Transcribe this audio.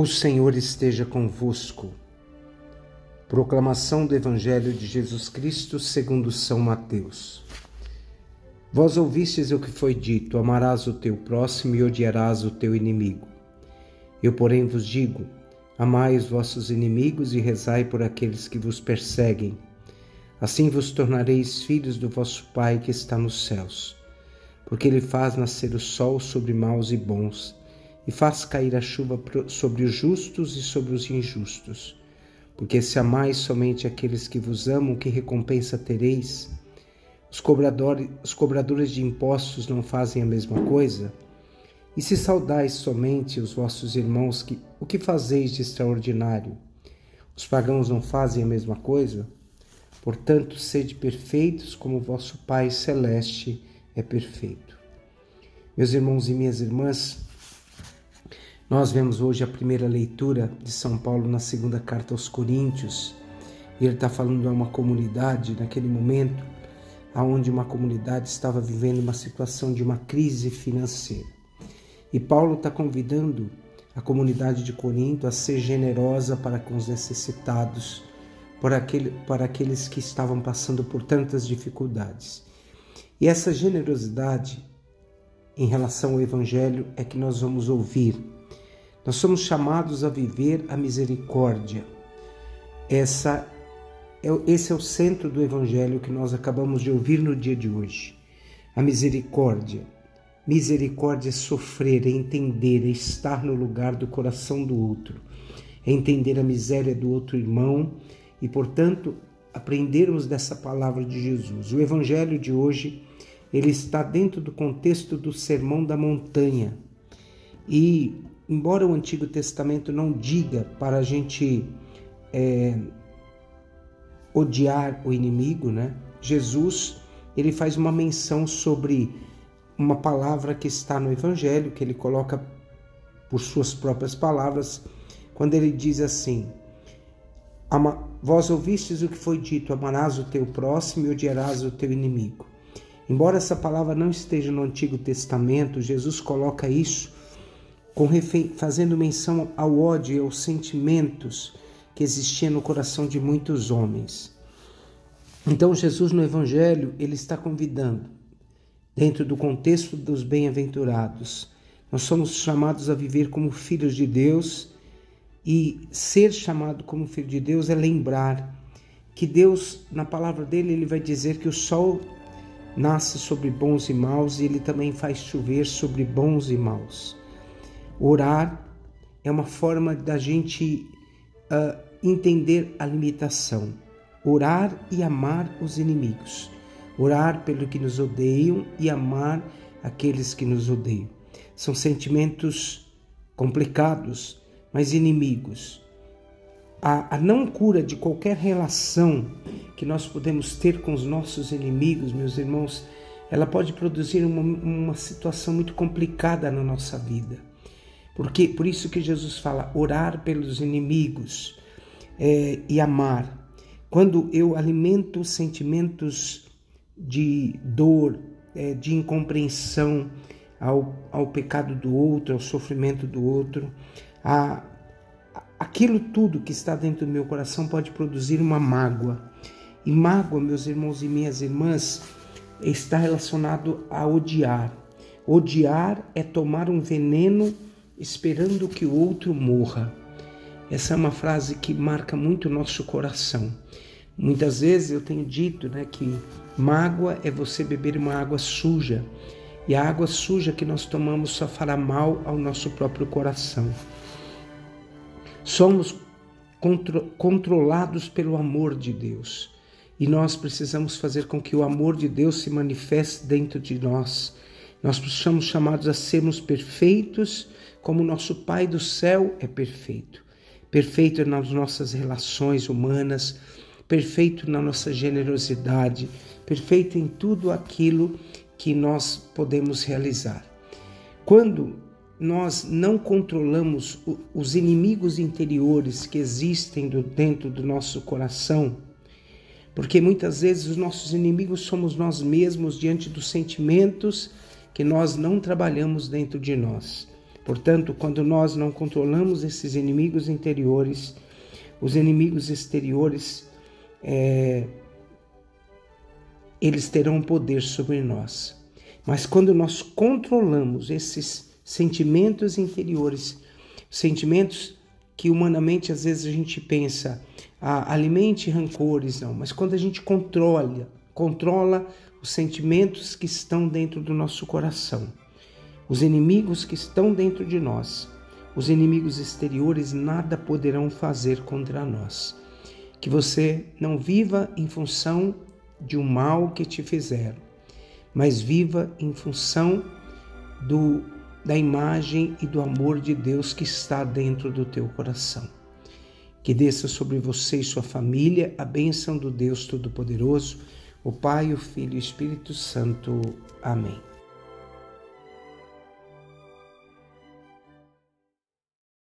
O Senhor esteja convosco. Proclamação do Evangelho de Jesus Cristo segundo São Mateus. Vós ouvistes o que foi dito: amarás o teu próximo e odiarás o teu inimigo. Eu, porém, vos digo: amai os vossos inimigos e rezai por aqueles que vos perseguem. Assim vos tornareis filhos do vosso Pai que está nos céus, porque ele faz nascer o sol sobre maus e bons e faz cair a chuva sobre os justos e sobre os injustos. Porque se amais somente aqueles que vos amam, que recompensa tereis? Os cobradores, os cobradores de impostos não fazem a mesma coisa? E se saudais somente os vossos irmãos, que, o que fazeis de extraordinário? Os pagãos não fazem a mesma coisa? Portanto, sede perfeitos como vosso Pai Celeste é perfeito. Meus irmãos e minhas irmãs, nós vemos hoje a primeira leitura de São Paulo na segunda carta aos Coríntios. Ele está falando de uma comunidade naquele momento, aonde uma comunidade estava vivendo uma situação de uma crise financeira. E Paulo está convidando a comunidade de Corinto a ser generosa para com os necessitados, para, aquele, para aqueles que estavam passando por tantas dificuldades. E essa generosidade em relação ao Evangelho é que nós vamos ouvir nós somos chamados a viver a misericórdia. Essa é, esse é o centro do evangelho que nós acabamos de ouvir no dia de hoje. A misericórdia. Misericórdia é sofrer, é entender, é estar no lugar do coração do outro, é entender a miséria do outro irmão e, portanto, aprendermos dessa palavra de Jesus. O evangelho de hoje, ele está dentro do contexto do Sermão da Montanha. E embora o Antigo Testamento não diga para a gente é, odiar o inimigo, né? Jesus ele faz uma menção sobre uma palavra que está no Evangelho, que ele coloca por suas próprias palavras, quando ele diz assim: Vós ouvistes o que foi dito, amarás o teu próximo e odiarás o teu inimigo. Embora essa palavra não esteja no Antigo Testamento, Jesus coloca isso fazendo menção ao ódio e aos sentimentos que existiam no coração de muitos homens. Então Jesus no Evangelho ele está convidando, dentro do contexto dos bem-aventurados, nós somos chamados a viver como filhos de Deus e ser chamado como filho de Deus é lembrar que Deus, na palavra dele, ele vai dizer que o sol nasce sobre bons e maus e ele também faz chover sobre bons e maus. Orar é uma forma da gente uh, entender a limitação. Orar e amar os inimigos. Orar pelo que nos odeiam e amar aqueles que nos odeiam. São sentimentos complicados, mas inimigos. A, a, não cura de qualquer relação que nós podemos ter com os nossos inimigos, meus irmãos, ela pode produzir uma, uma situação muito complicada na nossa vida. Porque por isso que Jesus fala orar pelos inimigos é, e amar. Quando eu alimento sentimentos de dor, é, de incompreensão ao, ao pecado do outro, ao sofrimento do outro, a, aquilo tudo que está dentro do meu coração pode produzir uma mágoa. E mágoa, meus irmãos e minhas irmãs, está relacionado a odiar. Odiar é tomar um veneno esperando que o outro morra. Essa é uma frase que marca muito o nosso coração. Muitas vezes eu tenho dito né, que mágoa é você beber uma água suja. E a água suja que nós tomamos só fará mal ao nosso próprio coração. Somos contro controlados pelo amor de Deus. E nós precisamos fazer com que o amor de Deus se manifeste dentro de nós. Nós somos chamados a sermos perfeitos como nosso Pai do céu é perfeito. Perfeito nas nossas relações humanas, perfeito na nossa generosidade, perfeito em tudo aquilo que nós podemos realizar. Quando nós não controlamos os inimigos interiores que existem dentro do nosso coração, porque muitas vezes os nossos inimigos somos nós mesmos diante dos sentimentos que nós não trabalhamos dentro de nós. Portanto, quando nós não controlamos esses inimigos interiores, os inimigos exteriores, é, eles terão poder sobre nós. Mas quando nós controlamos esses sentimentos interiores, sentimentos que humanamente às vezes a gente pensa, ah, alimente rancores, não, mas quando a gente controla, controla os sentimentos que estão dentro do nosso coração, os inimigos que estão dentro de nós, os inimigos exteriores nada poderão fazer contra nós. Que você não viva em função de um mal que te fizeram, mas viva em função do da imagem e do amor de Deus que está dentro do teu coração. Que desça sobre você e sua família a bênção do Deus Todo-Poderoso, o Pai, o Filho e o Espírito Santo. Amém.